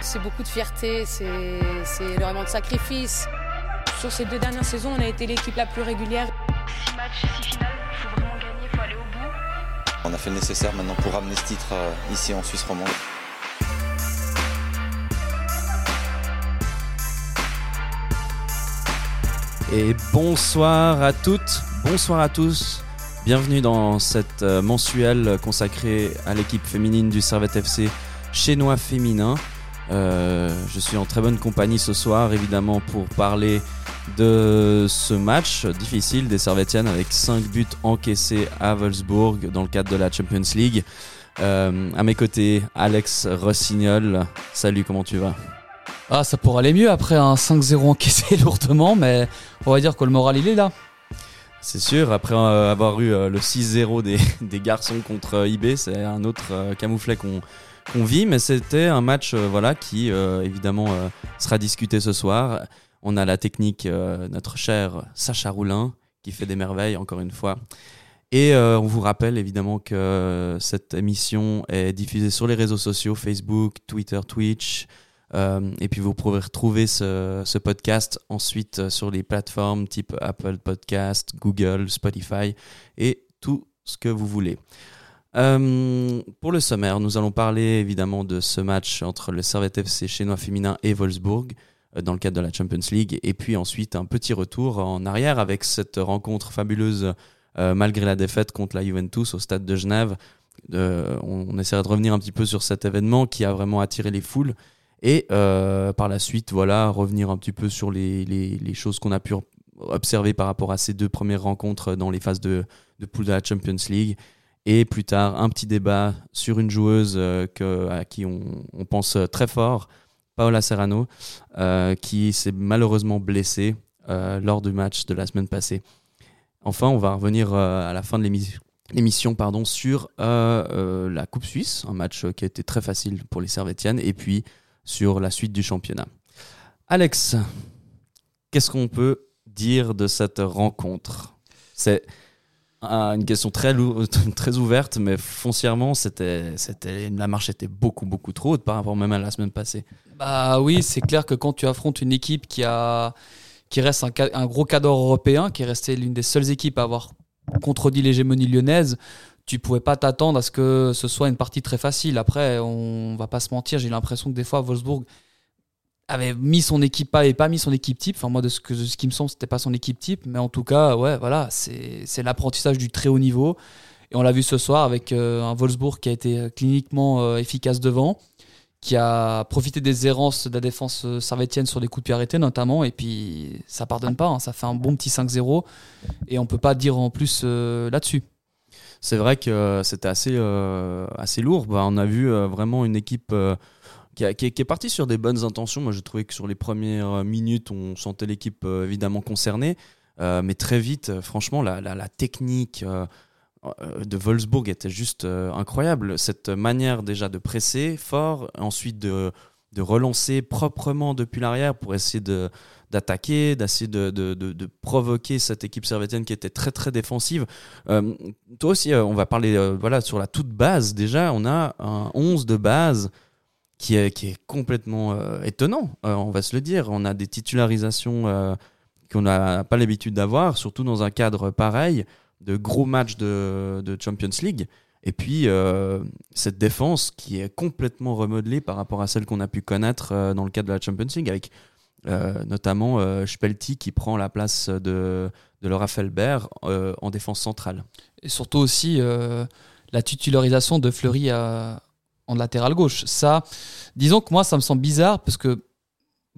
C'est beaucoup de fierté, c'est énormément de sacrifices. Sur ces deux dernières saisons, on a été l'équipe la plus régulière. Six matchs, six finales, il faut vraiment gagner, il faut aller au bout. On a fait le nécessaire maintenant pour ramener ce titre euh, ici en Suisse romande. Et bonsoir à toutes, bonsoir à tous. Bienvenue dans cette euh, mensuelle consacrée à l'équipe féminine du Servette FC Chénois féminin. Euh, je suis en très bonne compagnie ce soir, évidemment, pour parler de ce match difficile des Servetiennes avec 5 buts encaissés à Wolfsburg dans le cadre de la Champions League. Euh, à mes côtés, Alex Rossignol. Salut, comment tu vas? Ah, ça pourrait aller mieux après un 5-0 encaissé lourdement, mais on va dire que le moral il est là. C'est sûr, après euh, avoir eu euh, le 6-0 des, des, garçons contre IB, c'est un autre camouflet qu'on qu'on vit, mais c'était un match euh, voilà qui euh, évidemment euh, sera discuté ce soir. On a la technique, notre cher Sacha Roulin, qui fait des merveilles encore une fois. Et on vous rappelle évidemment que cette émission est diffusée sur les réseaux sociaux, Facebook, Twitter, Twitch. Et puis vous pourrez retrouver ce, ce podcast ensuite sur les plateformes type Apple Podcast, Google, Spotify et tout ce que vous voulez. Euh, pour le sommaire, nous allons parler évidemment de ce match entre le Servette FC chinois féminin et Wolfsburg euh, dans le cadre de la Champions League. Et puis ensuite un petit retour en arrière avec cette rencontre fabuleuse euh, malgré la défaite contre la Juventus au stade de Genève. On, on essaiera de revenir un petit peu sur cet événement qui a vraiment attiré les foules. Et par la suite, voilà, revenir un petit peu sur les choses qu'on a pu observer par rapport à ces deux premières rencontres dans les phases de, de poule de la Champions League. Et plus tard, un petit débat sur une joueuse euh, à qui on, pense très fort, Paola Serrano, euh, qui s'est malheureusement blessée euh, lors du match de la semaine passée. Enfin, on va revenir euh, à la fin de l'émission pardon sur euh, euh, la Coupe Suisse, un match qui a été très facile pour les Servetiennes, et puis sur la suite du championnat. Alex, qu'est-ce qu'on peut dire de cette rencontre? C'est une question très, très ouverte, mais foncièrement, c'était, la marche était beaucoup, beaucoup trop haute par rapport même à la semaine passée. Bah oui, c'est clair que quand tu affrontes une équipe qui, reste un, gros cadre européen, qui est resté l'une des seules équipes à avoir contredit l'hégémonie lyonnaise, tu pouvais pas t'attendre à ce que ce soit une partie très facile. Après, on va pas se mentir, j'ai l'impression que des fois, Wolfsburg avait mis son équipe pas et pas mis son équipe type. Enfin, moi, de ce, que, de ce qui me semble, c'était pas son équipe type. Mais en tout cas, ouais, voilà, c'est l'apprentissage du très haut niveau. Et on l'a vu ce soir avec euh, un Wolfsburg qui a été cliniquement euh, efficace devant, qui a profité des errances de la défense euh, servétienne sur des coups de pied arrêtés notamment. Et puis, ça pardonne pas. Hein, ça fait un bon petit 5-0. Et on peut pas dire en plus euh, là-dessus. C'est vrai que c'était assez, euh, assez lourd. Bah, on a vu euh, vraiment une équipe euh, qui, est, qui, est, partie sur des bonnes intentions. Moi, j'ai trouvé que sur les premières minutes, on sentait l'équipe euh, évidemment concernée. Euh, mais très vite, franchement, la, technique euh, de Wolfsburg était juste incroyable. Cette manière déjà de presser fort, ensuite de, de relancer proprement depuis l'arrière pour essayer d'attaquer, d'essayer de, de, provoquer cette équipe servétienne qui était très très défensive. Euh, toi aussi, euh, on va parler euh, voilà, sur la toute base. Déjà, on a un 11 de base qui est, complètement euh, étonnant, on va se le dire. On a des titularisations qu'on n'a pas l'habitude d'avoir, surtout dans un cadre pareil, de gros matchs de, de Champions League. Et puis, euh, cette défense qui est complètement remodelée par rapport à celle qu'on a pu connaître euh, dans le cadre de la Champions League, avec euh, notamment euh, Spelti qui prend la place de, de Laura Felbert euh, en défense centrale. Et surtout aussi la titularisation de Fleury à, en latéral gauche. Disons que moi, ça me semble bizarre parce que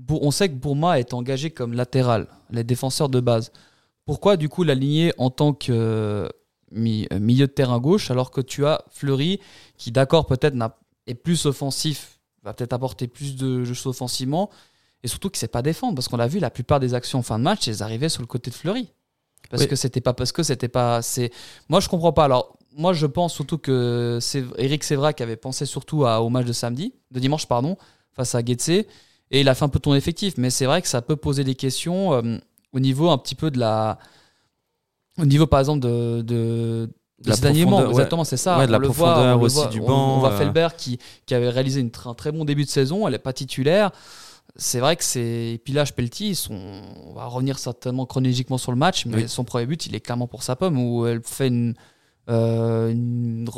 on sait que Bourma est engagé comme latéral, les défenseurs de base. Pourquoi du coup l'aligner en tant que milieu de terrain gauche alors que tu as Fleury qui d'accord peut-être est plus offensif, va peut-être apporter plus de jeux offensivement et surtout qu'il sait pas défendre parce qu'on l'a vu la plupart des actions en fin de match elles arrivaient sur le côté de Fleury parce oui. que c'était pas parce que c'était pas c'est moi je comprends pas alors moi je pense surtout que c'est Eric Sévra qui avait pensé surtout à, au match de samedi de dimanche pardon face à Getse et il a fait un peu ton effectif mais c'est vrai que ça peut poser des questions euh, au niveau un petit peu de la au niveau par exemple de, de de la ces derniers mois, exactement, c'est ça. Ouais, de la le profondeur voit, on le aussi voit. du On- banc, On, voit euh. Felbert qui, qui avait réalisé une un très bon début de saison, elle n'est pas titulaire. C'est vrai que c'est. Spelti, son... on va revenir certainement chronologiquement sur le match, mais Oui. son premier but, il est clairement pour sa pomme, où elle fait une. euh, une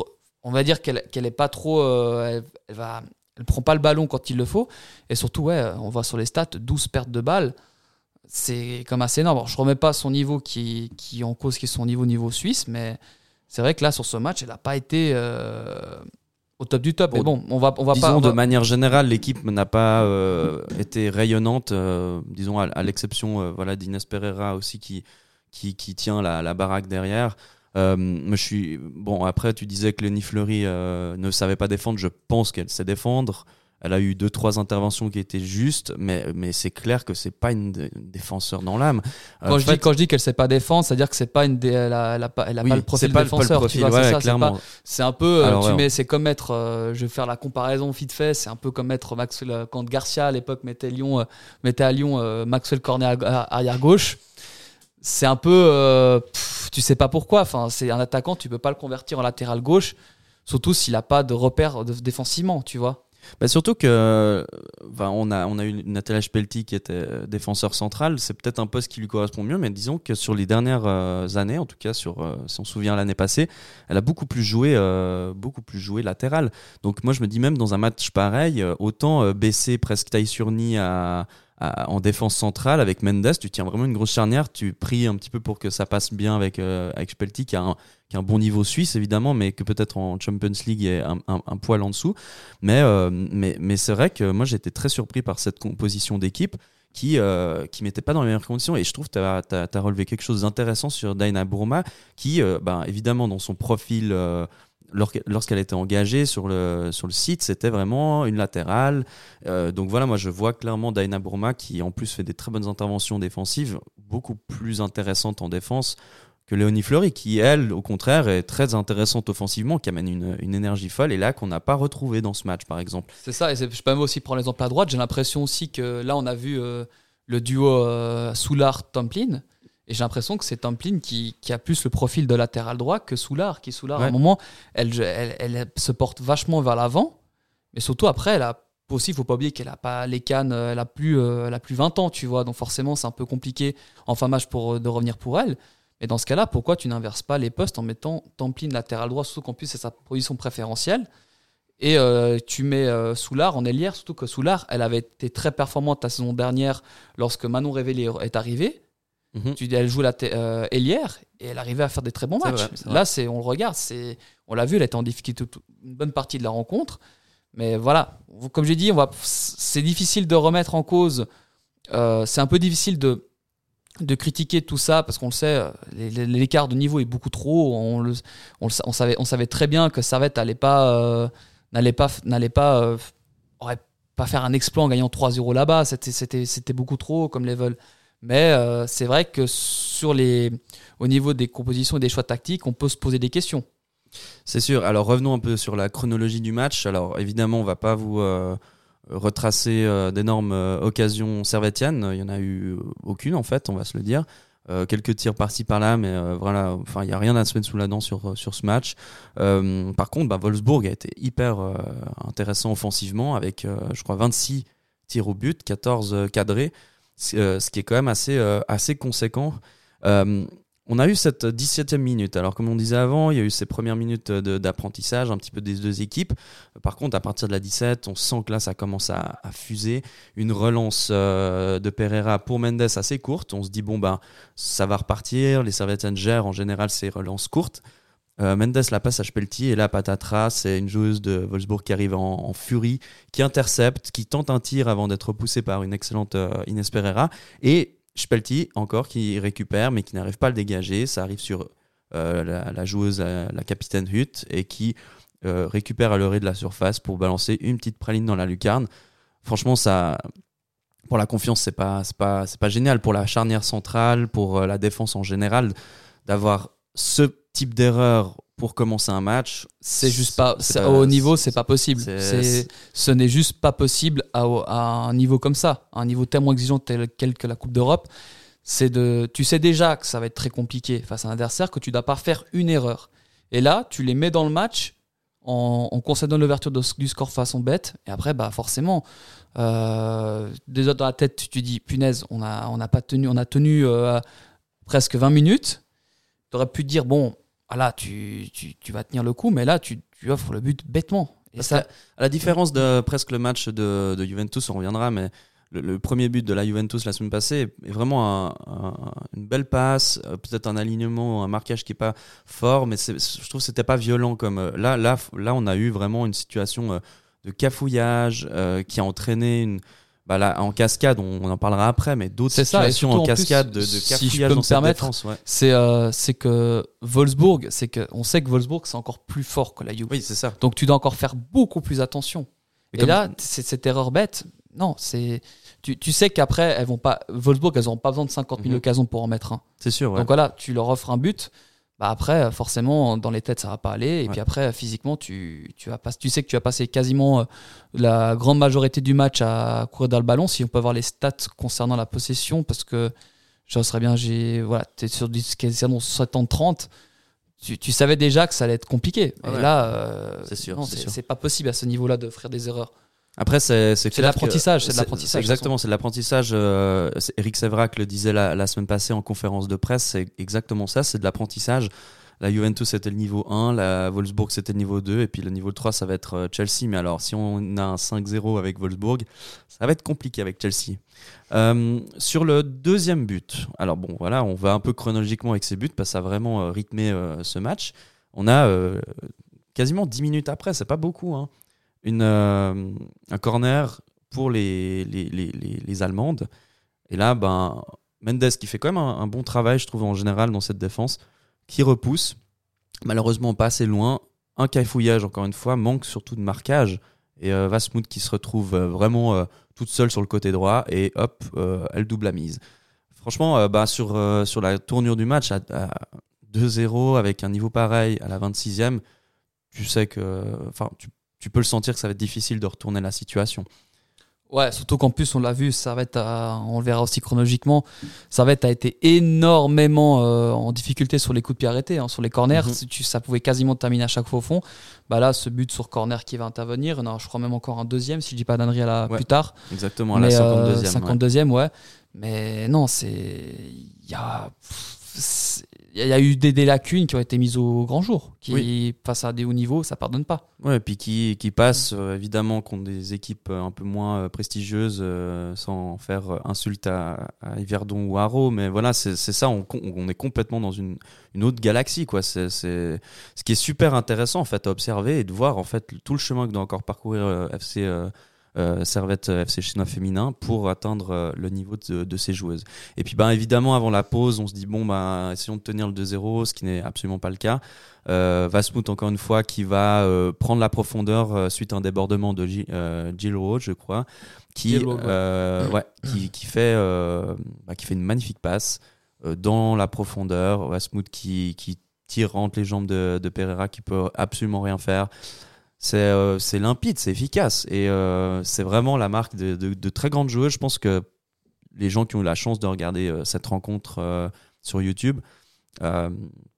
On va dire qu'elle qu'elle est pas trop. euh, elle, elle va. Elle prend pas le ballon quand il le faut. Et surtout, ouais, on voit sur les stats 12 pertes de balles. C'est comme assez énorme. Alors, je remets pas son niveau qui, qui est en cause, qui est son niveau niveau suisse, mais c'est vrai que là, sur ce match, elle n'a pas été euh, au top du top. Mais bon, on va, on va disons pas. on de va- manière générale, l'équipe n'a pas euh, été rayonnante, euh, disons à, à l'exception euh, voilà d'Inès Pereira aussi qui qui, qui tient la, la baraque derrière. Je suis bon. Après, tu disais que Lenny Fleury ne savait pas défendre. Je pense qu'elle sait défendre. Elle a eu deux trois interventions qui étaient justes, mais mais c'est clair que c'est pas une, dé- une défenseur dans l'âme. Quand, En je fait, dis, quand je dis qu'elle sait pas défendre, c'est-à-dire que c'est pas une dé- elle a, elle a pas, elle a oui, pas le profil c'est pas, défenseur. pas le tu profil, vois, c'est ouais, c'est C'est un peu, euh, Alors, tu ouais. mets, c'est comme mettre, euh, je vais faire la comparaison vite fait, c'est un peu comme mettre Maxwell, euh, quand Garcia à l'époque mettait, Lyon, euh, mettait à Lyon euh, Maxwell Cornet à- à- arrière gauche. C'est un peu, euh, pff, tu sais pas pourquoi. Enfin, c'est un attaquant, tu peux pas le convertir en latéral gauche, surtout s'il a pas de repère de- défensivement, tu vois. Bah, surtout que enfin, on a on a eu Natalia Spelti qui était euh, défenseur central, c'est peut-être un poste qui lui correspond mieux, mais disons que sur les dernières euh, années, en tout cas sur euh, si on se souvient l'année passée, elle a beaucoup plus joué beaucoup plus joué latéral. Donc moi je me dis même dans un match pareil, autant baisser presque taille sur nid à, en défense centrale avec Mendes, tu tiens vraiment une grosse charnière, tu pries un petit peu pour que ça passe bien avec euh, avec Spelti qui a un qui a un bon niveau suisse évidemment, mais que peut-être en Champions League est un, un, un poil en dessous. Mais, euh, mais, mais c'est vrai que moi j'étais très surpris par cette composition d'équipe qui euh, qui mettait pas dans les meilleures conditions. Et je trouve que tu as, relevé quelque chose d'intéressant sur Daina Bourma, qui, euh, ben, évidemment, dans son profil, euh, lorsqu'elle était engagée sur le, sur le site, c'était vraiment une latérale. Euh, donc voilà, moi je vois clairement Daina Bourma qui en plus fait des très bonnes interventions défensives, beaucoup plus intéressanses en défense que Léonie Fleury, qui elle, au contraire, est très intéressante offensivement, qui amène une, une énergie folle, et là qu'on n'a pas retrouvé dans ce match, par exemple. C'est ça, et je peux même aussi prendre l'exemple à droite. J'ai l'impression aussi que là, on a vu euh, le duo euh, Soulard-Tamplin. Et j'ai l'impression que c'est Tamplin qui, qui a plus le profil de latéral droit que Soulard. Qui Soulard, à un moment, elle, elle, elle se porte vachement vers l'avant. Mais surtout, après, elle a aussi, il faut pas oublier qu'elle a pas les cannes, euh, elle a plus, euh, elle a plus 20 ans, tu vois. Donc forcément, c'est un peu compliqué en fin match pour, euh, de revenir pour elle. Mais dans ce cas-là, pourquoi tu n'inverses pas les postes en mettant Tamplin latéral droit, surtout qu'en plus, c'est sa position préférentielle et euh, tu mets euh, Soulard en ailière, surtout que Soulard, elle avait été très performante la saison dernière lorsque Manon Révélé est arrivée. Mhm. Elle joue la euh, ailière et elle arrivait à faire des très bons matchs. vrai. Là, c'est, on le regarde, c'est, on l'a vu, elle était en difficulté toute- une bonne partie de la rencontre. Mais voilà, comme j'ai dit, on va, c'est difficile de remettre en cause. euh, c'est un peu difficile de, de critiquer tout ça parce qu'on le sait, euh, les- les- l'écart de niveau est beaucoup trop. On, le, on, le sa- on savait, on savait très bien que Servette pas, euh, n'allait pas, n'allait pas, euh, aurait pas faire un exploit en gagnant 3-0 là-bas. C'était, c'était, c'était beaucoup trop comme level. Mais euh, c'est vrai que sur les, au niveau des compositions et des choix tactiques, on peut se poser des questions. C'est sûr. Alors revenons un peu sur la chronologie du match. Alors évidemment, on va pas vous euh, retracer euh, d'énormes occasions servétiennes. Il y en a eu aucune en fait, on va se le dire. Quelques tirs par-ci par-là, mais voilà, enfin, il y a rien à se mettre sous la dent sur sur ce match. Par contre, bah, Wolfsburg a été hyper intéressant offensivement avec, je crois, 26 tirs au but, 14 euh, cadrés, ce qui est quand même assez euh, assez conséquent. Euh, on a eu cette 17e minute. Alors, comme on disait avant, il y a eu ces premières minutes d'apprentissage un petit peu des deux équipes. Par contre, à partir de la 17, on sent que là, ça commence à, à fuser. Une relance euh, de Pereira pour Mendes assez courte. On se dit, bon, ben, ça va repartir. Les Servetiennes gèrent en général ces relances courtes. Euh, Mendes la passe à Spelti et là, patatras, c'est une joueuse de Wolfsburg qui arrive en, furie, qui intercepte, qui tente un tir avant d'être repoussée par une excellente euh, Inès Pereira. Et Spelti, encore, qui récupère, mais qui n'arrive pas à le dégager. Ça arrive sur euh, la, joueuse, la, la capitaine Hutt, et qui euh, récupère à l'orée de la surface pour balancer une petite praline dans la lucarne. Franchement, ça. Pour la confiance, c'est pas, pas, c'est pas génial. Pour la charnière centrale, pour euh, la défense en général, d'avoir ce type d'erreur pour commencer un match, C'est juste pas, au niveau, c'est pas possible. c'est- ce n'est juste pas possible à, à un niveau comme ça, à un niveau tellement exigeant tel quel que la Coupe d'Europe. C'est de, tu sais déjà que ça va être très compliqué face à un adversaire, que tu dois pas faire une erreur. Et là, tu les mets dans le match en, en concédant l'ouverture du score façon bête. Et après, bah forcément, euh, déjà dans la tête, tu te dis, punaise, on a, on a pas tenu, on a tenu euh, presque 20 minutes. Tu aurais pu te dire, bon, ah là, tu, tu, tu vas tenir le coup, mais là, tu, tu offres le but bêtement. Et ça, À la différence de presque le match de, de Juventus, on reviendra, mais le, le premier but de la Juventus la semaine passée est vraiment un- un- une belle passe, euh, peut-être un alignement, un marquage qui est pas fort, mais je trouve que c'était pas violent comme euh, là, là, là, on a eu vraiment une situation euh, de cafouillage euh, qui a entraîné une bah là, en cascade, on, on en parlera après, mais d'autres ça, situations en en plus, cascade de, de si je peux me permettre, défense. Ouais. c'est euh, c'est que Wolfsburg, c'est que on sait que Wolfsburg c'est encore plus fort que la Juve. Oui, c'est ça. Donc tu dois encore faire beaucoup plus attention. Et Et, comme- là, c'est cette erreur bête. Non, c'est tu, tu sais qu'après elles vont pas Wolfsburg, elles n'auront pas besoin de 50 000 Mhm. occasions pour en mettre un. C'est sûr. ouais. Donc voilà, tu leur offres un but. Bah après, forcément, dans les têtes, ça va pas aller. Et Ouais. puis après, physiquement, tu, tu, vas pas, tu sais que tu vas passer quasiment euh, la grande majorité du match à courir dans le ballon. Si on peut avoir les stats concernant la possession, parce que je serais bien, j'ai voilà, es sur du quasiment 70-30. Tu, tu savais déjà que ça allait être compliqué. Ouais, et là, euh, C'est sûr, non, c'est c'est sûr. c'est pas possible à ce niveau-là de faire des erreurs. Après, c'est C'est l'apprentissage, c'est l'apprentissage, Exactement, c'est de l'apprentissage. euh, Eric Sevrac le disait la, la semaine passée en conférence de presse, c'est exactement ça, c'est de l'apprentissage. La Juventus c'était le niveau 1, la Wolfsburg c'était le niveau 2, et puis le niveau 3 ça va être euh, Chelsea. Mais alors, si on a un 5-0 avec Wolfsburg, ça va être compliqué avec Chelsea. Euh, sur le deuxième but, alors bon, voilà, on va un peu chronologiquement avec ces buts parce que ça a vraiment rythmé euh, ce match. On a quasiment 10 minutes après, c'est pas beaucoup, hein, une, euh, un corner pour les, les, les, les, Allemandes. Et là, ben, Mendes qui fait quand même un, bon travail, je trouve, en général, dans cette défense, qui repousse. Malheureusement, pas assez loin. Un cafouillage, encore une fois, manque surtout de marquage. Et euh, Vasmouth qui se retrouve euh, vraiment euh, toute seule sur le côté droit. Et hop, elle double la mise. Franchement, bah, sur, sur la tournure du match, à, à 2-0, avec un niveau pareil à la 26e, tu sais que. Enfin, tu, tu peux le sentir que ça va être difficile de retourner la situation. Ouais, surtout qu'en plus, on l'a vu, Servette, a, on le verra aussi chronologiquement, Servette a été énormément euh, en difficulté sur les coups de pied arrêtés, hein, sur les corners. Mhm. Tu- ça pouvait quasiment terminer à chaque fois au fond. Bah là, ce but sur corner qui va intervenir, non, je crois même encore un deuxième, si je dis pas Ouais, plus tard. Exactement, à la Mais, euh, 52e. ouais. 52e, ouais. Mais non, c'est. Il y a. Il y a eu des, des lacunes qui ont été mises au grand jour, qui, Oui. face à des hauts niveaux, ça pardonne pas. Ouais, et puis qui, qui passe euh, évidemment contre des équipes euh, un peu moins euh, prestigieuses, euh, sans faire insulte à, à Yverdon ou à Haro, mais voilà, c'est ça, on, est complètement dans une, une autre galaxie, quoi. C'est c'est- ce qui est super intéressant en fait à observer et de voir en fait tout le chemin que doit encore parcourir euh, FC euh, Servette FC Chinois féminin pour atteindre euh, le niveau de, de ces joueuses. Et puis ben évidemment avant la pause, on se dit bon ben essayons de tenir le 2-0, ce qui n'est absolument pas le cas. Euh, Vasmouth, encore une fois, qui va euh, prendre la profondeur euh, suite à un débordement de Jill Roach, je crois, qui, ouais. qui, qui fait, bah, qui fait une magnifique passe dans la profondeur. Vasmouth qui, qui tire entre les jambes de, de Pereira, qui peut absolument rien faire. C'est euh, c'est limpide, c'est efficace. Et euh, c'est vraiment la marque de, très grandes joueuses. Je pense que les gens qui ont eu la chance de regarder euh, cette rencontre sur YouTube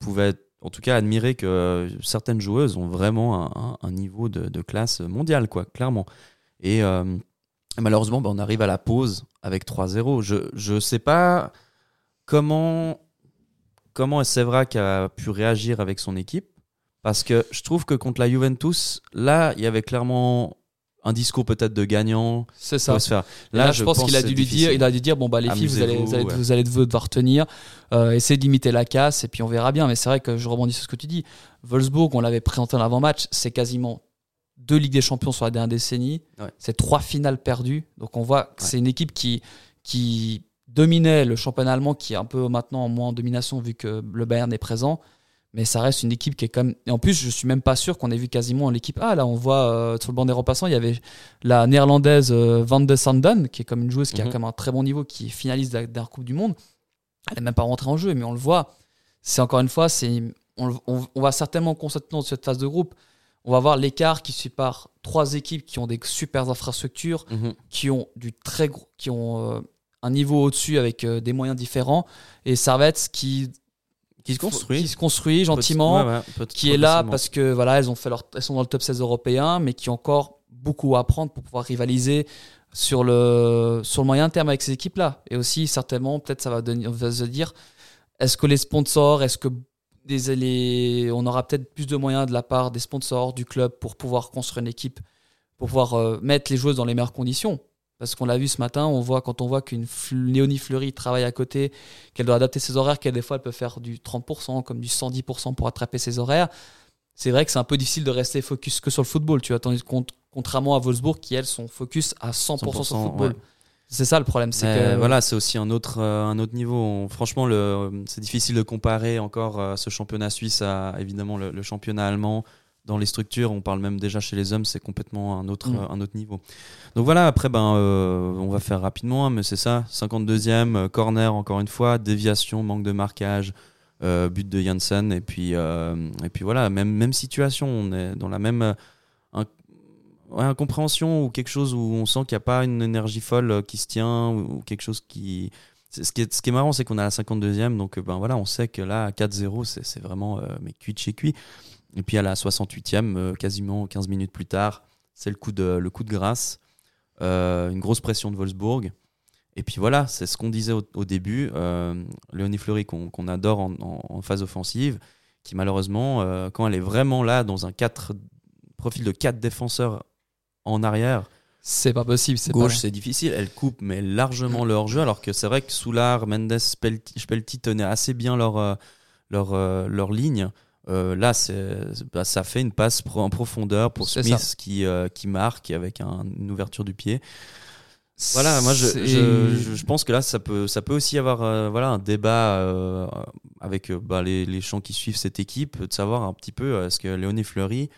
pouvaient en tout cas admirer que certaines joueuses ont vraiment un, niveau de, classe mondiale, quoi, clairement. Et malheureusement, bah, on arrive à la pause avec 3-0. Je ne sais pas comment, comment Sevrac a pu réagir avec son équipe. Parce que je trouve que contre la Juventus, là, il y avait clairement un discours peut-être de gagnant. C'est Ça. ça. Se faire. Là, je, pense qu'il a dû lui dire, il a dû dire bon bah les filles, vous allez, vous allez, Amusez-vous, ouais. vous allez devoir tenir, euh, essayez de limiter la casse et puis on verra bien. Mais c'est vrai que je rebondis sur ce que tu dis. Wolfsburg, on l'avait présenté en avant-match, c'est quasiment deux Ligues des Champions sur la dernière décennie, Ouais. c'est trois finales perdues. Donc on voit que Ouais. c'est une équipe qui qui dominait le championnat allemand, qui est un peu maintenant en moins en domination vu que le Bayern est présent. Mais ça reste une équipe qui est quand même. Et en plus, je suis même pas sûr qu'on ait vu quasiment l'équipe A. Là, on voit euh, sur le banc des repassants, il y avait la néerlandaise euh, Van de Sanden, qui est comme une joueuse qui a Mhm. quand même un très bon niveau, qui est finaliste dernière Coupe du Monde. Elle n'est même pas rentrée en jeu, mais on le voit. C'est encore une fois, c'est on, on- on va certainement constater dans cette phase de groupe, on va voir l'écart qui sépare trois équipes qui ont des super infrastructures, Mhm. qui ont du très gros, qui ont euh, un niveau au-dessus avec des moyens différents, et Servette qui Qui se construit. qui se construit gentiment, Ouais, ouais, peut- qui est là parce que voilà, elles ont fait leur, elles sont dans le top 16 européen, mais qui ont encore beaucoup à apprendre pour pouvoir rivaliser sur le sur le moyen terme avec ces équipes-là. Et aussi certainement, peut-être ça va, donner, on va se dire, est-ce que les sponsors, est-ce que des, les- on aura peut-être plus de moyens de la part des sponsors du club pour pouvoir construire une équipe, pour pouvoir euh, mettre les joueuses dans les meilleures conditions? Parce qu'on l'a vu ce matin, on voit quand on voit qu'une Léonie Fleury travaille à côté, qu'elle doit adapter ses horaires, qu'elle des fois elle peut faire du 30%, comme du 110% pour attraper ses horaires. C'est vrai que c'est un peu difficile de rester focus que sur le football, tu vois, tandis contrairement à Wolfsburg qui elles sont focus à 100%, sur le 100%, football. ouais. C'est ça le problème, c'est Mais que voilà, c'est aussi un autre, euh, un autre niveau. On- franchement, le, c'est difficile de comparer encore euh, ce championnat suisse à évidemment le, le championnat allemand. Dans les structures, on parle même déjà chez les hommes, c'est complètement un autre, Mm. euh, un autre niveau. Donc voilà, après, ben, euh, on va faire rapidement, hein, mais c'est ça 52e, euh, corner encore une fois, déviation, manque de marquage, euh, but de Janssen, et puis, et puis voilà, même, même situation, on est dans la même. ouais, incompréhension ou quelque chose où on sent qu'il n'y a pas une énergie folle qui se tient ou, ou quelque chose qui. Ce qui, est, ce qui est marrant, c'est qu'on a la 52e, donc ben voilà, on sait que là, à 4-0, c'est vraiment mais cuit de chez cuit. Et puis à la 68e, euh, quasiment 15 minutes plus tard, c'est le, coup de- le coup de grâce, euh, une grosse pression de Wolfsburg. Et puis voilà, c'est ce qu'on disait au, au début. Euh, Léonie Fleury, qu'on adore en, en- en phase offensive, qui malheureusement, quand elle est vraiment là, dans un 4, profil de 4 défenseurs en arrière, c'est pas possible. c'est gauche c'est difficile. Elle coupe mais largement le hors-jeu, alors que c'est vrai que Soulard, Mendes, Spelti, Spelti tenaient assez bien leur, leur, leur ligne. Euh, là, bah, ça fait une passe en profondeur pour Smith ça. qui, euh, qui marque avec un- une ouverture du pied. Voilà, moi je, pense que là ça peut, ça peut aussi avoir euh, voilà, un débat euh, avec bah, les, les gens qui suivent cette équipe, de savoir un petit peu est-ce que Léonie Fleury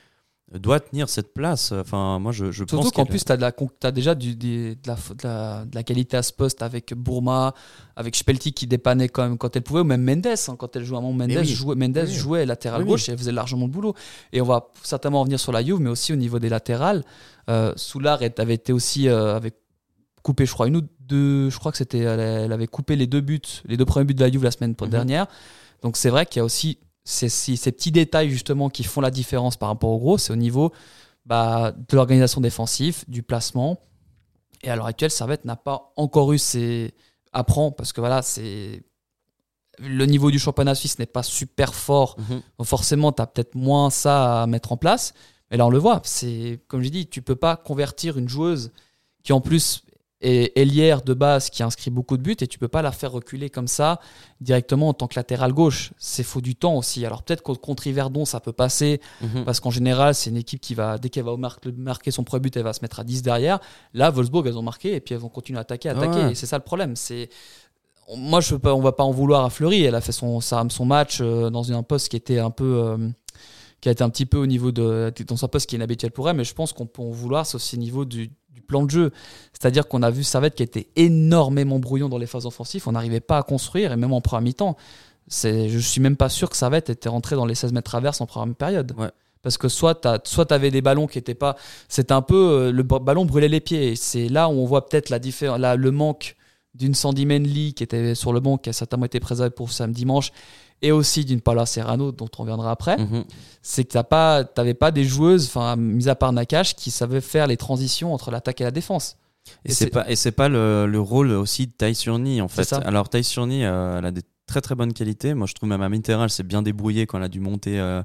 doit tenir cette place. Enfin, moi je, je pense Surtout qu'en plus, tu as, as déjà du, des- de, la, de, la, de la qualité à ce poste avec Bourma, avec Spelti qui dépannait quand même quand elle pouvait, ou même Mendes, hein, quand elle jouait à Mont Mendes, oui. jouait, Mendes Oui. jouait latéral Oui, gauche et elle faisait largement le boulot. Et on va certainement revenir sur la Juve, mais aussi au niveau des latérales. Euh, Soulard avait été aussi euh, avait coupé, je crois, une ou deux, je crois que c'était, elle, avait coupé les deux buts, les deux premiers buts de la Juve la semaine Mhm. dernière. Donc c'est vrai qu'il y a aussi ces, ces- petits détails justement qui font la différence par rapport au gros. C'est au niveau bah, de l'organisation défensive, du placement. Et à l'heure actuelle, Servette n'a pas encore eu ses. apprend parce que voilà, c'est. Le niveau du championnat suisse n'est pas super fort. Mhm. Donc forcément, tu as peut-être moins ça à mettre en place. Mais là, on le voit. C'est Comme j'ai dit, tu peux pas convertir une joueuse qui en plus est ailière de base, qui inscrit beaucoup de buts, et tu peux pas la faire reculer comme ça directement en tant que latéral gauche. C'est faut du temps aussi. Alors peut-être qu'au contre Yverdon, ça peut passer Mhm. parce qu'en général, c'est une équipe qui va, dès qu'elle va mar- marquer son premier but, elle va se mettre à 10 derrière. Là, Wolfsburg, elles ont marqué et puis elles vont continuer à attaquer, attaquer. Ouais. Et c'est ça le problème. C'est on- moi, je peux pas, on va pas en vouloir à Fleury. Elle a fait son, son match euh, dans un poste qui était un peu, euh, qui a été un petit peu au niveau de, dans un poste qui est inhabituel pour elle. Mais je pense qu'on peut en vouloir, aussi au niveau du, du plan de jeu. C'est-à-dire qu'on a vu Servette qui était énormément brouillon dans les phases offensives. On n'arrivait pas à construire et même en première mi-temps. Je suis même pas sûr que Servette était rentré dans les 16 mètres traverses en première période. Ouais. Parce que soit tu soit avais des ballons qui étaient pas. C'était un peu. euh, Le ba- ballon brûlait les pieds. C'est là où on voit peut-être la la- le manque d'une Sandy Manley qui était sur le banc, qui a certainement été préservée pour samedi dimanche, et aussi d'une Paula Serrano, dont on reviendra après. Mhm. C'est que tu n'avais pas des joueuses, enfin, mis à part Nakash, qui savaient faire les transitions entre l'attaque et la défense. Et, Et c'est pas et pas le, le rôle aussi de Tai Surni en fait. Alors Tai Surni, euh, elle a des très très bonnes qualités. Moi je trouve même à Mitterrand, elle s'est bien débrouillée quand elle a dû monter euh,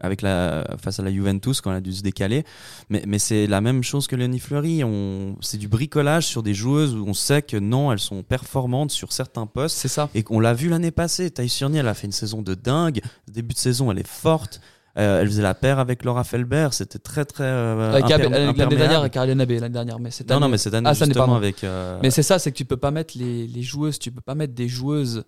avec la face à la Juventus quand elle a dû se décaler. Mais mais c'est la même chose que Léonie Fleury. On c'est du bricolage sur des joueuses où on sait que non, elles sont performantes sur certains postes. C'est ça. Et qu'on l'a vu l'année passée. Surni, elle a fait une saison de dingue. Début de saison, elle est forte. Euh, elle faisait la paire avec Laura Felbert. C'était très très euh, Avec L'année dernière, avec Caroline Abbé, l'année dernière. Mais cette Non, année- non, mais cette année, Ah, année, justement, pardon. avec. euh, Mais c'est ça, c'est que tu peux pas mettre les, les joueuses, tu peux pas mettre des joueuses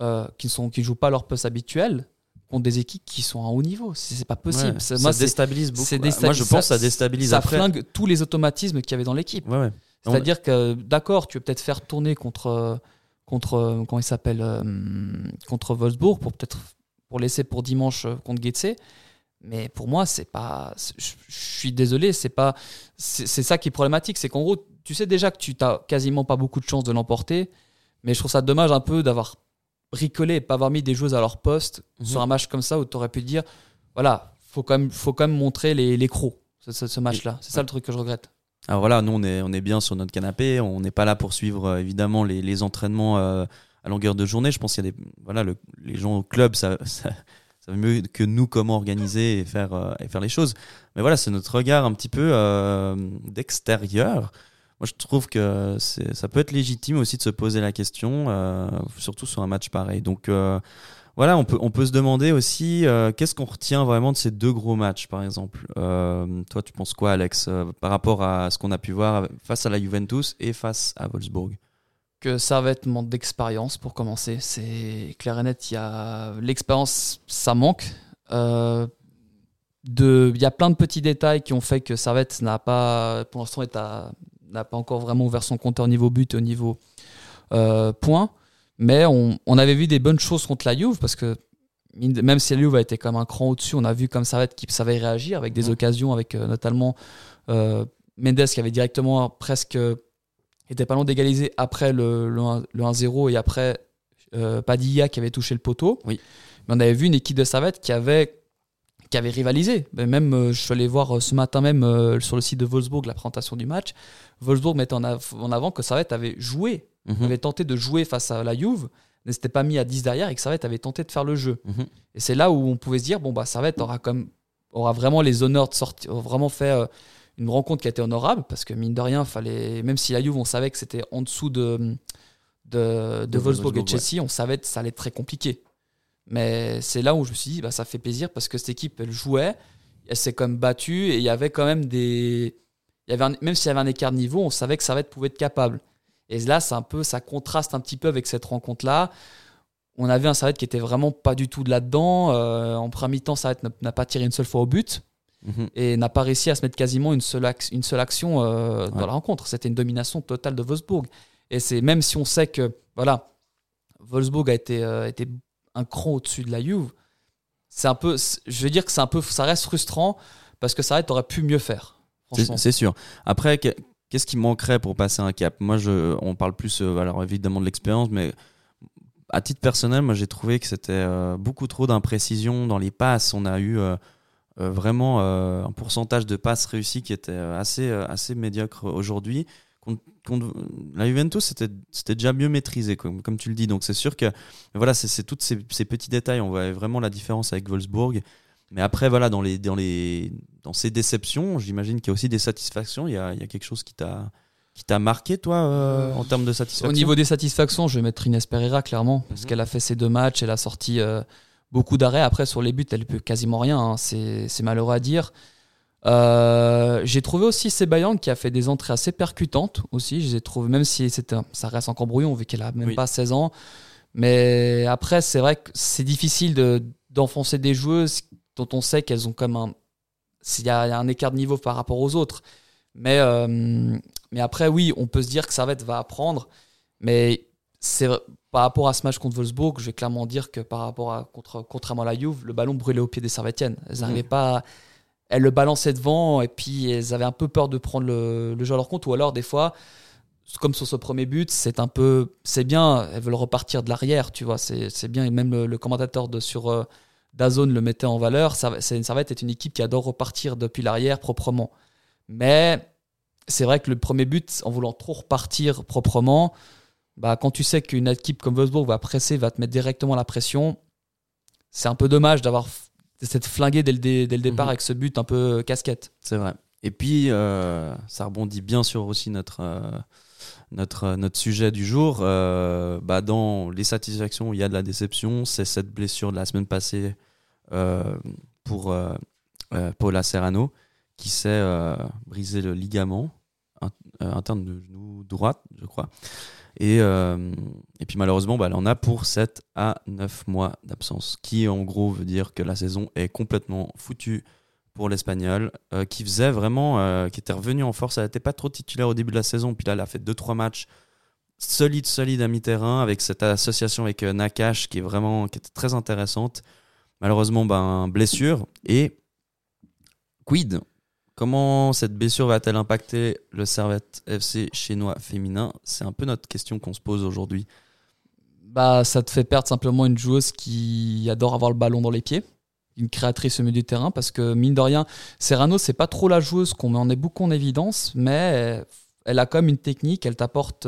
euh, qui sont qui jouent pas leur poste habituel contre des équipes qui sont à haut niveau. C'est pas possible. Ouais, ça moi, déstabilise beaucoup. Moi, je pense que ça déstabilise Ça après. flingue tous les automatismes qu'il y avait dans l'équipe. Ouais, ouais. C'est-à-dire que, d'accord, tu veux peut-être faire tourner contre, contre comment il s'appelle, euh, contre Wolfsburg pour peut-être pour laisser pour dimanche euh, contre Getse. Mais pour moi, c'est pas. Je suis désolé, c'est pas. C'est ça qui est problématique, c'est qu'en gros, tu sais déjà que tu n'as quasiment pas beaucoup de chances de l'emporter, mais je trouve ça dommage un peu d'avoir bricolé et pas avoir mis des joueuses à leur poste Mhm. sur un match comme ça où tu aurais pu dire voilà, faut quand même, faut quand même montrer les, les crocs, ce, ce- ce match-là. C'est ça le truc que je regrette. Alors voilà, nous on est, on est bien sur notre canapé, on n'est pas là pour suivre euh, évidemment les, les entraînements euh, à longueur de journée. Je pense qu'il y a des, voilà, le- les gens au club, ça, ça, savent mieux que nous comment organiser et faire, euh, et faire les choses. Mais voilà, c'est notre regard un petit peu d'extérieur. Je trouve que ça peut être légitime aussi de se poser la question, euh, surtout sur un match pareil. Donc euh, voilà, on peut, on peut se demander aussi euh, qu'est-ce qu'on retient vraiment de ces deux gros matchs, par exemple? Toi, tu penses quoi, Alex, par rapport à ce qu'on a pu voir face à la Juventus et face à Wolfsburg? Que Servette manque d'expérience pour commencer. C'est clair et net. A l'expérience, ça manque. Il y a plein de petits détails qui ont fait que Servette n'a pas, pour l'instant, est à- n'a pas encore vraiment ouvert son compteur au niveau but et au niveau euh, point. Mais on, on avait vu des bonnes choses contre la Juve parce que même si la Juve a été comme un cran au-dessus, on a vu comme Servette qui savait réagir avec des occasions, avec euh, notamment euh, Mendes qui avait directement presque était pas loin d'égaliser après le, le 1 le 1-0 et après euh, Padilla qui avait touché le poteau. Oui. Mais on avait vu une équipe de Servette qui avait, qui avait rivalisé. Même, euh, je suis allé voir euh, ce matin même euh, sur le site de Wolfsburg la présentation du match. Wolfsburg mettait en, av- en avant que Servette avait joué, Mhm. avait tenté de jouer face à la Juve, ne s'était pas mis à 10 derrière et que Servette avait tenté de faire le jeu. Mhm. Et c'est là où on pouvait se dire bon bah Servette aura comme aura vraiment les honneurs de sortir, vraiment fait euh, une rencontre qui a été honorable parce que mine de rien fallait même si la Juve on savait que c'était en dessous de de, de De Wolfsburg et Chelsea, on savait que ça allait être très compliqué. Mais c'est là où je me suis dit bah ça fait plaisir parce que cette équipe elle jouait, elle s'est comme battue et il y avait quand même des il y avait un- même s'il y avait un écart de niveau, on savait que Servette pouvait être capable. Et là, c'est un peu, ça contraste un petit peu avec cette rencontre-là. On avait un Servette qui était vraiment pas du tout de là-dedans. Euh, en premier mi-temps, Servette n'a- pas tiré une seule fois au but Mhm. et n'a pas réussi à se mettre quasiment une seule, une seule action euh, dans la rencontre. C'était une domination totale de Wolfsburg. Et c'est même si on sait que voilà, Wolfsburg a été, euh, été un cran au-dessus de la Juve, c'est un peu, je veux dire que c'est un peu, ça reste frustrant parce que Servette aurait pu mieux faire. C'est sûr. Après, que- qu'est-ce qui manquerait pour passer un cap? Moi, je, on parle plus, euh, alors évidemment de l'expérience, mais à titre personnel, moi, j'ai trouvé que c'était euh, beaucoup trop d'imprécision dans les passes. On a eu euh, vraiment un pourcentage de passes réussies qui était assez, assez médiocre aujourd'hui. La Juventus, c'était déjà mieux maîtrisé, comme, comme tu le dis. Donc, c'est sûr que voilà, c'est c'est tous ces, ces petits détails. On voit vraiment la différence avec Wolfsburg. Mais après, voilà, dans, les, dans, les, dans ces déceptions, j'imagine qu'il y a aussi des satisfactions. Il y a, il y a quelque chose qui t'a qui t'a marqué, toi, euh, en termes de satisfaction? Au niveau des satisfactions, je vais mettre Inès Pereira, clairement, parce Mhm. qu'elle a fait ses deux matchs, elle a sorti euh, beaucoup d'arrêts. Après, sur les buts, elle peut quasiment rien, hein, c'est c'est malheureux à dire. Euh, j'ai trouvé aussi Sebayang qui a fait des entrées assez percutantes aussi. Je les ai trouvées, même si c'était ça reste encore brouillon vu qu'elle a même Oui. pas 16 ans. Mais après, c'est vrai que c'est difficile de- d'enfoncer des joueuses dont on sait qu'elles ont comme un. S'il y, a un écart de niveau par rapport aux autres. Mais, euh, mais après, oui, on peut se dire que Servette va apprendre. Mais c'est par rapport à ce match contre Wolfsburg, je vais clairement dire que par rapport à contre, contrairement à la Juve, le ballon brûlait au pied des Servettiennes. Elles n'arrivaient pas. à- elles le balançaient devant et puis elles avaient un peu peur de prendre le, le jeu à leur compte. Ou alors, des fois, comme sur ce premier but, c'est un peu. C'est bien, elles veulent repartir de l'arrière, tu vois. C'est c'est bien. Et même le, le commentateur de, sur euh, Dazone le mettait en valeur. Ça, Servette est une équipe qui adore repartir depuis l'arrière proprement. Mais c'est vrai que le premier but, en voulant trop repartir proprement, bah, quand tu sais qu'une équipe comme Wolfsburg va presser, va te mettre directement la pression, c'est un peu dommage d'avoir d'être flingué dès le, dès le départ Mhm. avec ce but un peu casquette. C'est vrai. Et puis, euh, ça rebondit bien sur aussi notre, euh, notre, euh, notre sujet du jour. Euh, bah, dans les satisfactions, il y a de la déception. C'est cette blessure de la semaine passée euh, pour Paula Serrano qui s'est brisé le ligament in- interne de genou droite, je crois. Et, et puis malheureusement, bah, elle en a pour 7 à 9 mois d'absence, qui en gros veut dire que la saison est complètement foutue pour l'Espagnol, euh, qui faisait vraiment, euh, qui était revenu en force. Elle n'était pas trop titulaire au début de la saison, puis là, elle a fait 2-3 matchs solides, solides à mi-terrain, avec cette association avec euh, Nakash qui est vraiment, qui était très intéressante. Malheureusement, ben, blessure. Et quid? Comment cette blessure va-t-elle impacter le Servette FC chinois féminin? C'est un peu notre question qu'on se pose aujourd'hui. bah, ça te fait perdre simplement une joueuse qui adore avoir le ballon dans les pieds, une créatrice au milieu du terrain, parce que mine de rien, Serrano, c'est pas trop la joueuse qu'on met en est beaucoup en évidence, mais elle a quand même une technique, elle t'apporte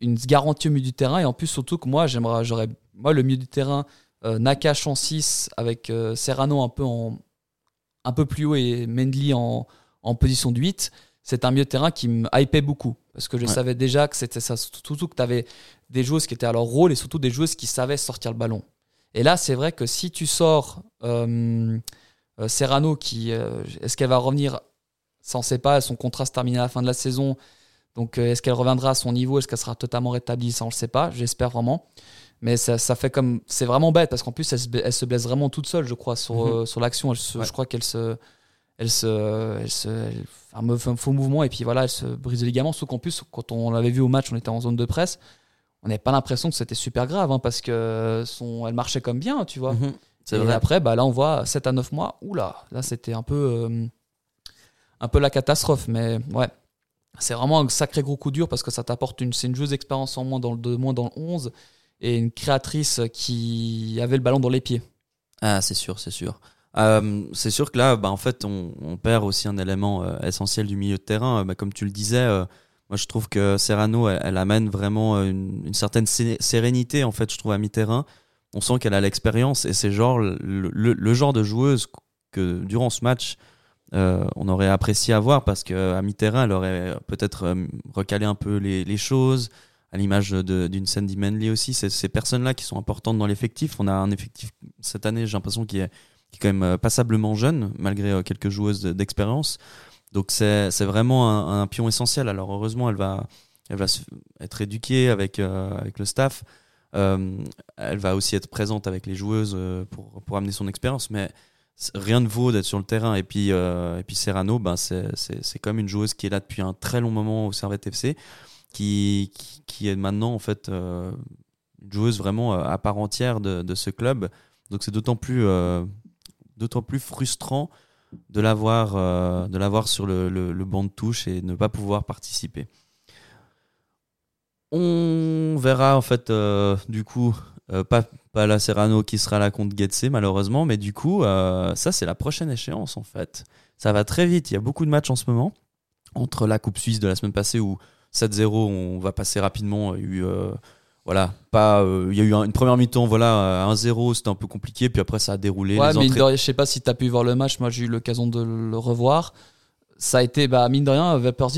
une garantie au milieu du terrain, et en plus, surtout que moi, j'aimerais, j'aurais, moi, le milieu du terrain, euh, Nakash en 6 avec euh, Serrano un peu, en, un peu plus haut et Mendley en, en position de 8, c'est un milieu de terrain qui me hypait beaucoup. Parce que je savais déjà que c'était ça. Surtout que tu avais des joueuses qui étaient à leur rôle et surtout des joueuses qui savaient sortir le ballon. Et là, c'est vrai que si tu sors euh, euh, Serrano, qui est-ce qu'elle va revenir? Ça, on ne sait pas. Son contrat se termine à la fin de la saison. Donc, est-ce qu'elle reviendra à son niveau? Est-ce qu'elle sera totalement rétablie? Ça, on ne le sait pas. J'espère vraiment. Mais ça, ça, fait comme. C'est vraiment bête parce qu'en plus, elle se, elle se, blesse vraiment toute seule, je crois, sur, mhm. sur l'action. Je crois qu'elle se elle se, elle se elle fait un faux mouvement et puis voilà, elle se brise le ligament. Sauf qu'en plus, quand on l'avait vu au match, on était en zone de presse, on n'avait pas l'impression que c'était super grave hein, parce que son, elle marchait comme bien, tu vois. Mhm. et vrai. après, bah, là, on voit 7 à 9 mois. Oula, là, c'était un peu, euh, un peu la catastrophe. Mais ouais, c'est vraiment un sacré gros coup dur parce que ça t'apporte une, c'est une joueuse d'expérience en moins dans, le, de moins dans le 11 et une créatrice qui avait le ballon dans les pieds. Ah, c'est sûr, c'est sûr. Euh, c'est sûr que là, bah, en fait, on, perd aussi un élément euh, essentiel du milieu de terrain. Bah, comme tu le disais, moi je trouve que Serrano, elle, amène vraiment une, certaine sérénité, en fait, je trouve, à mi-terrain. On sent qu'elle a l'expérience et c'est genre le, genre de joueuse que durant ce match, on aurait apprécié avoir parce qu'à mi-terrain, elle aurait peut-être recalé un peu les, choses, à l'image d'une Sandy Manley aussi. Ces personnes-là qui sont importantes dans l'effectif. On a un effectif cette année, j'ai l'impression qu'il est qui est quand même euh, passablement jeune, malgré euh, quelques joueuses d'expérience. Donc c'est vraiment un, pion essentiel. Alors heureusement, elle va, elle va être éduquée avec, euh, avec le staff. elle va aussi être présente avec les joueuses pour, pour amener son expérience. Mais rien ne vaut d'être sur le terrain. Et puis, et puis Serrano, ben c'est même une joueuse qui est là depuis un très long moment au Servette FC, qui, qui, est maintenant en fait une joueuse vraiment à part entière de, de ce club. Donc c'est d'autant plus d'autant plus frustrant de l'avoir euh, de l'avoir sur le, le, banc de touche et ne pas pouvoir participer. On verra en fait euh, du coup euh, pas, pas la Serrano qui sera là contre Getse malheureusement, mais du coup ça c'est la prochaine échéance en fait. Ça va très vite, il y a beaucoup de matchs en ce moment entre la Coupe Suisse de la semaine passée où 7-0 on va passer rapidement, il y a eu voilà, pas. Euh, il y a eu une première mi-temps, voilà, 1-0, c'était un peu compliqué, puis après ça a déroulé. Ouais, mais je sais pas si tu as pu voir le match, moi j'ai eu l'occasion de le revoir. Ça a été, bah, mine de rien, Vapers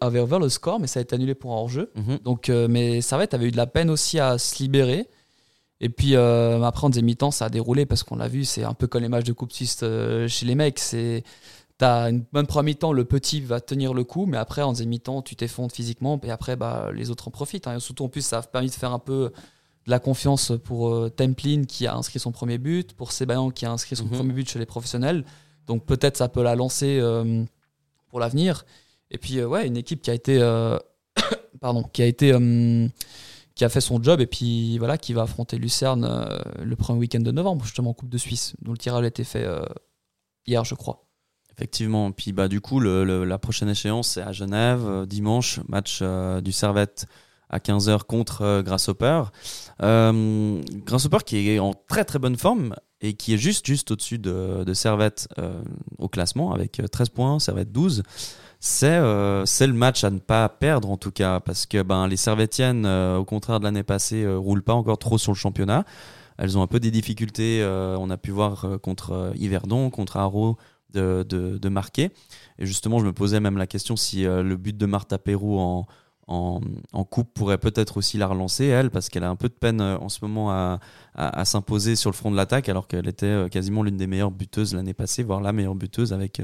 avait ouvert le score, mais ça a été annulé pour un hors-jeu. Mhm. Donc, euh, mais ça va, tu avais eu de la peine aussi à se libérer. Et puis euh, après, en deuxième mi-temps, ça a déroulé parce qu'on l'a vu, c'est un peu comme les matchs de Coupe Suisse chez les mecs. C'est T'as une bonne première mi-temps, le petit va tenir le coup, mais après, en deuxième mi-temps, tu t'effondres physiquement, et après, bah, les autres en profitent. Hein. surtout, en plus, ça a permis de faire un peu de la confiance pour euh, Templin qui a inscrit son premier but, pour Sébayan qui a inscrit son mhm. premier but chez les professionnels. Donc peut-être ça peut la lancer euh, pour l'avenir. Et puis, euh, ouais, une équipe qui a été. pardon, qui a été. qui a fait son job et puis voilà, qui va affronter Lucerne le premier week-end de novembre, justement en Coupe de Suisse, dont le tirage a été fait hier, je crois. Effectivement. Puis bah du coup, le, la prochaine échéance c'est à Genève euh, dimanche, match euh, du Servette à 15h contre euh, Grasshopper. Euh, Grasshopper qui est en très très bonne forme et qui est juste juste au-dessus de, de Servette au classement avec 13 points, Servette 12. C'est le match à ne pas perdre en tout cas parce que ben les Servettiennes au contraire de l'année passée roulent pas encore trop sur le championnat. Elles ont un peu des difficultés. on a pu voir contre Yverdon, contre Haro de, marquer. Et justement, je me posais même la question si euh, le but de Martha Pérou en, coupe pourrait peut-être aussi la relancer, elle, parce qu'elle a un peu de peine euh, en ce moment à, s'imposer sur le front de l'attaque, alors qu'elle était euh, quasiment l'une des meilleures buteuses l'année passée, voire la meilleure buteuse avec,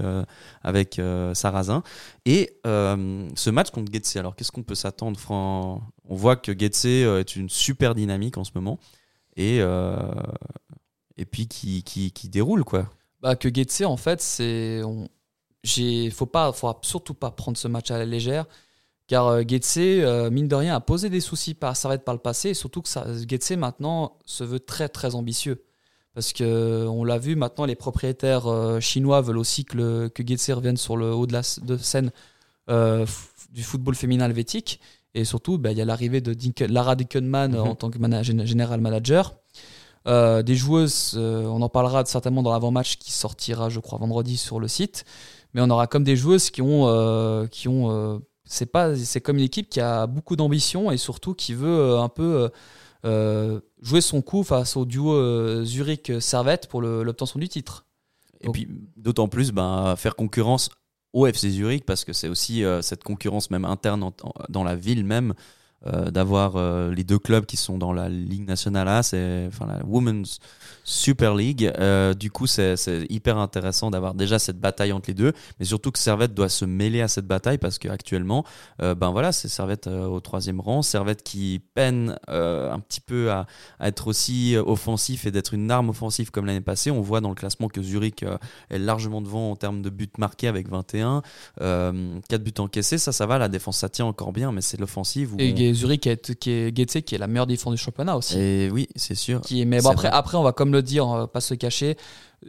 avec Sarrazin. Et ce match contre Getse, alors qu'est-ce qu'on peut s'attendre On voit que Getse est une super dynamique en ce moment, et, et puis qui, qui, qui déroule, quoi bah, que Getse, en fait, c'est. Il faut pas, faut surtout pas prendre ce match à la légère, car euh, Getse, euh, mine de rien, a posé des soucis par Servette par le passé, et surtout que ça, Getse maintenant se veut très très ambitieux. Parce que on l'a vu maintenant, les propriétaires euh, chinois veulent aussi que, le, que Getse revienne sur le haut de la de scène du football féminin helvétique. Et surtout, bah, il y a l'arrivée de Lara Dickenman Mhm. en tant que général manager. Euh, des joueuses, euh, on en parlera certainement dans l'avant-match qui sortira, je crois, vendredi sur le site. Mais on aura comme des joueuses qui ont, euh, qui ont, c'est pas, c'est comme une équipe qui a beaucoup d'ambition et surtout qui veut un peu jouer son coup face au duo euh, Zurich-Servette pour l'obtention du titre. Et puis d'autant plus ben, faire concurrence au FC Zurich parce que c'est aussi cette concurrence même interne dans la ville même euh, d'avoir euh, les deux clubs qui sont dans la Ligue nationale A, c'est enfin la Women's Super League. Euh, du coup, c'est hyper intéressant d'avoir déjà cette bataille entre les deux, mais surtout que Servette doit se mêler à cette bataille parce qu'actuellement, ben voilà, c'est Servette au troisième rang, Servette qui peine un petit peu à, à être aussi offensif et d'être une arme offensive comme l'année passée. On voit dans le classement que Zurich est largement devant en termes de buts marqués avec 21, euh, 4 buts encaissés. Ça, ça va, la défense, ça tient encore bien, mais c'est l'offensive. où Et on- Zurich qui est, qui est qui est la meilleure défense du championnat aussi. Et oui, c'est sûr. Qui mais bon, après, vrai. après, on va comme le dire, on va pas se cacher.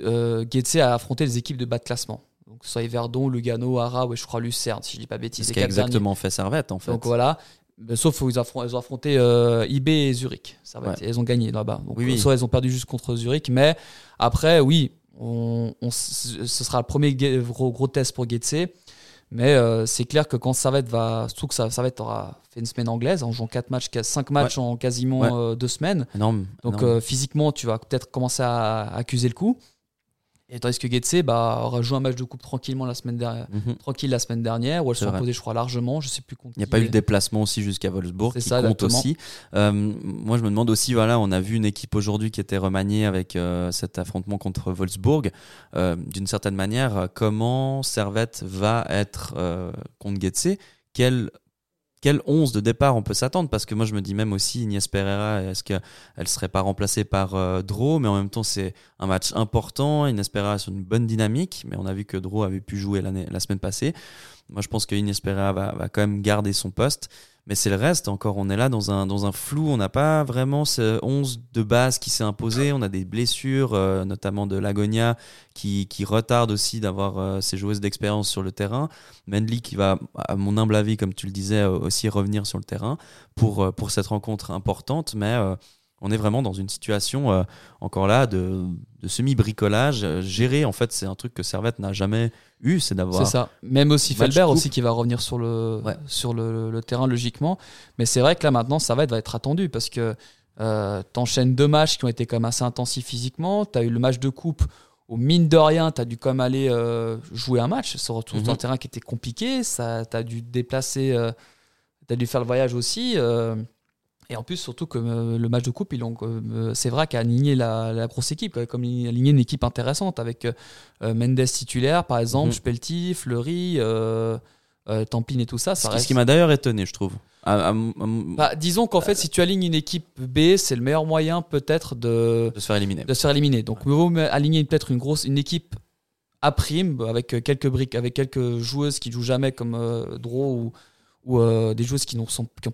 Euh, a affronté les équipes de bas de classement. Donc, soit Verdon, Lugano, Ara, ou je crois Lucerne, si je dis pas bêtises. ce qu'a quatre derniers. exactement fait Servette, en fait. Donc voilà. Sauf qu'ils ont affronté euh, IB et Zurich. Ça va Ouais. Elles ont gagné là-bas. Donc, Oui, oui. Soit elles ont perdu juste contre Zurich. Mais après, oui, on, on- ce sera le premier gros, gros test pour Goetze. Mais euh, c'est clair que quand Servette va. Surtout que ça- Servette aura fait une semaine anglaise, en jouant 4 matchs, 5 matchs en quasiment Ouais. euh, deux semaines. Énorme. Donc énorme. euh, physiquement, tu vas peut-être commencer à accuser le coup. Et tandis que Goetze bah, aura joué un match de coupe tranquillement la semaine dernière, Mhm. tranquille la semaine dernière, où sont vrai. imposées, je crois, largement. Je sais plus Il n'y a pas eu le déplacement aussi jusqu'à Wolfsburg qui ça, compte exactement. aussi. Euh, moi, je me demande aussi, voilà, on a vu une équipe aujourd'hui qui était remaniée avec euh, cet affrontement contre Wolfsburg. Euh, D'une certaine manière, comment Servette va être contre Getse Quel quel 11 de départ on peut s'attendre Parce que moi, je me dis même aussi, Inès Pereira, est-ce qu'elle ne serait pas remplacée par euh, Dro? Mais en même temps, c'est un match important. Inès Pereira sur une bonne dynamique, mais on a vu que Dro avait pu jouer la semaine passée. Moi, je pense que Inès Pereira va, va quand même garder son poste. Mais c'est le reste, encore, on est là dans un, dans un flou. On n'a pas vraiment ce 11 de base qui s'est imposé. On a des blessures, euh, notamment de Lagonia, qui, qui retardent aussi d'avoir euh, ses joueuses d'expérience sur le terrain. Mendley qui va, à mon humble avis, comme tu le disais, euh, aussi revenir sur le terrain pour, euh, pour cette rencontre importante. Mais on est vraiment dans une situation, euh, encore là, de, de semi-bricolage. Euh, Gérer, en fait, c'est un truc que Servette n'a jamais eu, c'est C'est d'avoir. ça. Même aussi Felbert aussi qui va revenir sur le, Ouais. sur le, le terrain logiquement. Mais c'est vrai que là maintenant, ça va être, attendu parce que euh, t'enchaînes deux matchs qui ont été quand même assez intensifs physiquement. T'as eu le match de coupe où mine de rien, t'as dû quand même aller euh, jouer un match sur, sur Mhm. un terrain qui était compliqué. Ça, t'as dû déplacer, euh, t'as dû faire le voyage aussi. euh, et en plus, surtout que euh, le match de coupe, ils ont, euh, c'est vrai qu'a aligné la, la grosse équipe, comme il- aligné une équipe intéressante avec euh, Mendes titulaire, par exemple, Mhm. Spelti, Fleury, euh, euh, Tampine et tout ça. ça Ce qui- reste- ce qui m'a d'ailleurs étonné, je trouve. À- à- à- Bah, disons qu'en fait, si tu alignes une équipe B, c'est le meilleur moyen peut-être de, de se faire éliminer. de se faire éliminer. Donc, mieux aligner peut-être une grosse une équipe à prime avec euh, quelques briques, avec quelques joueuses qui jouent jamais comme euh, Dro ou, ou euh, des joueuses qui n'ont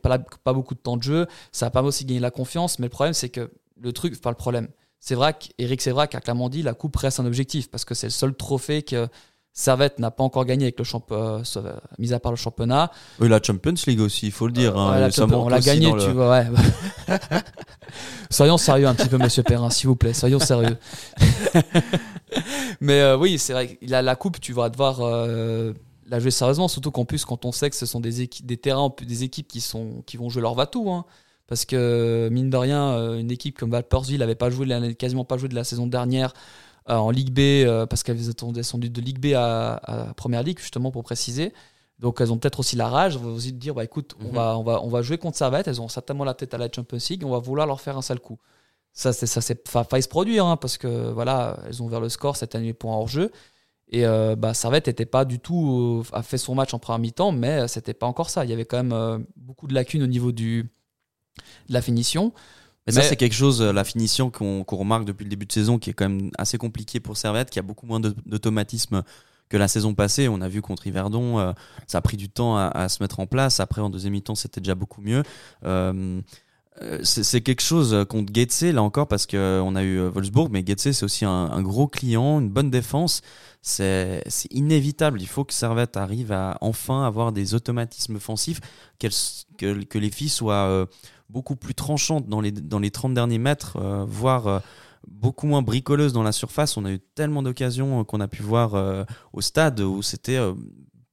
pas, la- pas beaucoup de temps de jeu. Ça pas aussi gagner la confiance, mais le problème c'est que le truc, pas le problème. C'est vrai qu'Eric Sévrac a clairement dit la coupe reste un objectif parce que c'est le seul trophée que Servette n'a pas encore gagné avec le championnat, mis à part le championnat. Oui, la Champions League aussi, il faut le dire. Euh, hein, ouais, la ça Champions- manque on l'a gagné, le- tu vois. Ouais. soyons sérieux un petit peu, Monsieur Perrin, s'il vous plaît. Soyons sérieux. Mais euh, oui, c'est vrai. Il a la coupe, tu vas devoir euh, la jouer sérieusement, surtout qu'en plus, quand on sait que ce sont des des terrains, des équipes qui sont, qui vont jouer leur va-tout. hein. Parce que mine de rien, euh, une équipe comme Valpersville n'avait pas joué, quasiment pas joué de la saison dernière euh, en Ligue B, euh, parce qu'elles étaient descendues de Ligue B à, à Première Ligue, justement pour préciser. Donc elles ont peut-être aussi la rage, on va aussi dire bah écoute, on Mhm. va on va on va jouer contre Servette, elles ont certainement la tête à la Champions League, on va vouloir leur faire un sale coup. Ça c'est ça c'est fa- failli se produire hein, parce que voilà, elles ont ouvert le score cette année pour un hors-jeu et euh, bah Servette n'était pas du tout euh, a fait son match en première mi-temps mais euh, c'était pas encore ça, il y avait quand même beaucoup de lacunes au niveau du de la finition. Mais, ça, Mais- c'est quelque chose, la finition qu'on qu'on remarque depuis le début de saison, qui est quand même assez compliqué pour Servette, qui a beaucoup moins d'automatisme que la saison passée. On a vu contre Yverdon, euh, ça a pris du temps à, à se mettre en place. Après, en deuxième mi-temps, c'était déjà beaucoup mieux. Euh, c'est c'est quelque chose euh, contre Getse, là encore, parce qu'on a eu euh, Wolfsburg, mais Getse, c'est aussi un, gros client, une bonne défense. C'est inévitable. Il faut que Servette arrive à enfin avoir des automatismes offensifs, que, les filles soient euh, beaucoup plus tranchantes dans les, dans les 30 derniers mètres, euh, voire euh, beaucoup moins bricoleuses dans la surface. On a eu tellement d'occasions euh, qu'on a pu voir euh, au stade où c'était euh,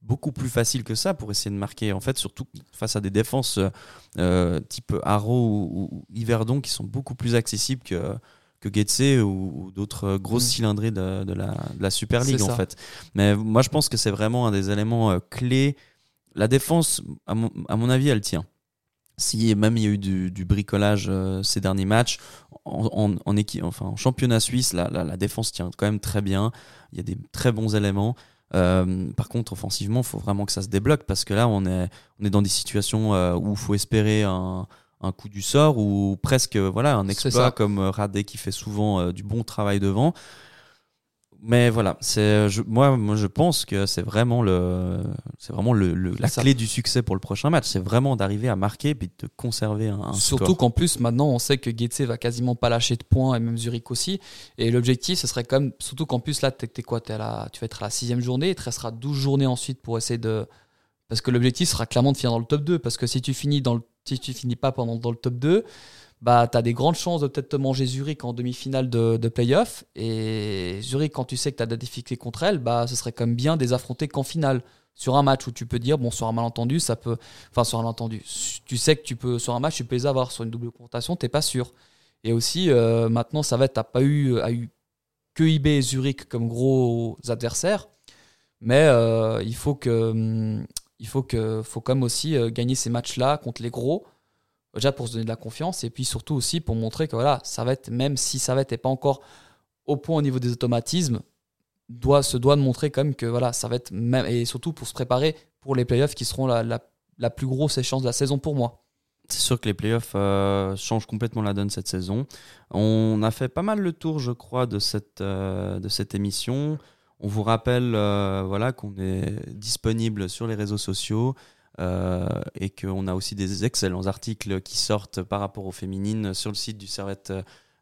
beaucoup plus facile que ça pour essayer de marquer. En fait, surtout face à des défenses euh, euh, type Haro ou, ou Yverdon qui sont beaucoup plus accessibles que que Getse ou, ou d'autres euh, grosses Mm. cylindrées de, de la, de la Super League en fait. Mais moi je pense que c'est vraiment un des éléments euh, clés. La défense, à mon, à mon avis, elle tient. Si même il y a eu du, du bricolage euh, ces derniers matchs, en, en, en, équipe, enfin, en championnat suisse, la, la, la défense tient quand même très bien. Il y a des très bons éléments. Euh, par contre, offensivement, il faut vraiment que ça se débloque parce que là, on est, on est dans des situations euh, où il faut espérer un, un coup du sort ou presque voilà un exploit comme Radé qui fait souvent euh, du bon travail devant. Mais voilà, c'est je, moi, moi je pense que c'est vraiment le c'est vraiment le, le- la Ça. clé du succès pour le prochain match, c'est vraiment d'arriver à marquer puis de conserver un, un Surtout qu'en plus, maintenant, on sait que Getse va quasiment pas lâcher de points et même Zurich aussi. Et l'objectif, ce serait quand même, surtout qu'en plus, là, t'es, t'es quoi t'es à la, Tu vas être à la sixième journée, il te restera 12 journées ensuite pour essayer de. Parce que l'objectif sera clairement de finir dans le top 2. Parce que si tu finis, dans le, si tu finis pas pendant, dans le top 2, bah, tu as des grandes chances de peut-être te manger Zurich en demi-finale de, de playoff. Et Zurich, quand tu sais que tu as des difficultés contre elle, bah, ce serait quand même bien de les affronter qu'en finale. Sur un match où tu peux dire, bon, sur un malentendu, ça peut. Enfin, sur un malentendu. Tu sais que tu peux, sur un match, tu peux les avoir. Sur une double confrontation, t'es pas sûr. Et aussi, euh, maintenant, ça va être, t'as pas eu, a eu que IB et Zurich comme gros adversaires. Mais euh, il faut que. hum, Il faut, que, faut quand même aussi euh, gagner ces matchs-là contre les gros déjà pour se donner de la confiance et puis surtout aussi pour montrer que voilà, être même si ça va être pas encore au point au niveau des automatismes, doit se doit de montrer quand même que voilà, ça va être même et surtout pour se préparer pour les playoffs qui seront la, la, plus grosse échéance de la saison pour moi. C'est sûr que les playoffs euh, changent complètement la donne cette saison. On a fait pas mal le tour, je crois, de cette, euh, de cette émission. On vous rappelle euh, voilà, qu'on est disponible sur les réseaux sociaux et qu'on a aussi des excellents articles qui sortent par rapport aux féminines sur le site du Servette.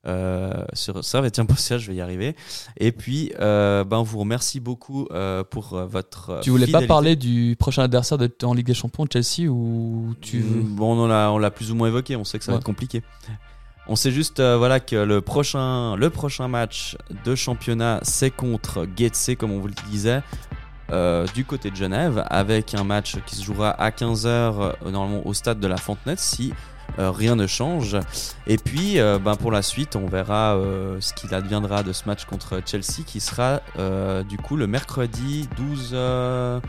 Euh, sur servetien.ca, je vais y arriver. Et puis, euh, ben, on vous remercie beaucoup euh, pour euh, votre. Tu voulais fidélité. pas parler du prochain adversaire de, en Ligue des Champions, Chelsea, ou tu Mm, Bon, on l'a, on l'a plus ou moins évoqué. On sait que ça va être compliqué. On sait juste, euh, voilà, que le prochain, le prochain match de championnat, c'est contre Getse, comme on vous le disait, euh, du côté de Genève, avec un match qui se jouera à 15h normalement au stade de la Fontenette, si euh, rien ne change. Et puis, euh, ben, pour la suite, on verra euh, ce qu'il adviendra de ce match contre Chelsea, qui sera euh, du coup le mercredi 12. euh,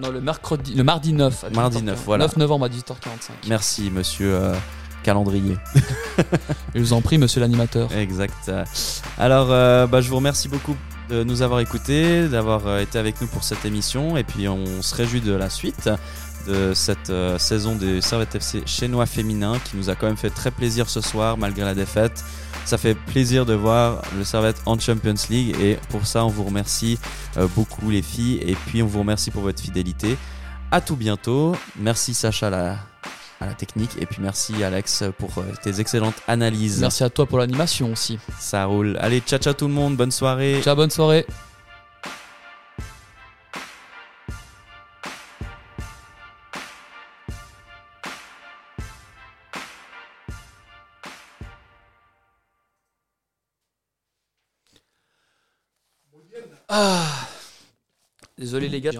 Non, le mercredi, le mardi 9. à Mardi 18h45. 9, voilà. 9 novembre à 18h45. Merci, monsieur euh, calendrier. Je vous en prie, monsieur l'animateur. Exact. Alors, euh, bah, je vous remercie beaucoup de nous avoir écoutés, d'avoir euh, été avec nous pour cette émission. Et puis, on se réjouit de la suite de cette euh, saison des Servette FC chinois féminin qui nous a quand même fait très plaisir ce soir malgré la défaite. Ça fait plaisir de voir le Servette en Champions League et pour ça on vous remercie euh, beaucoup les filles et puis on vous remercie pour votre fidélité. À tout bientôt. Merci Sacha la, à la technique et puis merci Alex pour euh, tes excellentes analyses. Merci à toi pour l'animation aussi. Ça roule. Allez, ciao ciao tout le monde, bonne soirée. Ciao, bonne soirée. Ah. Désolé les gars.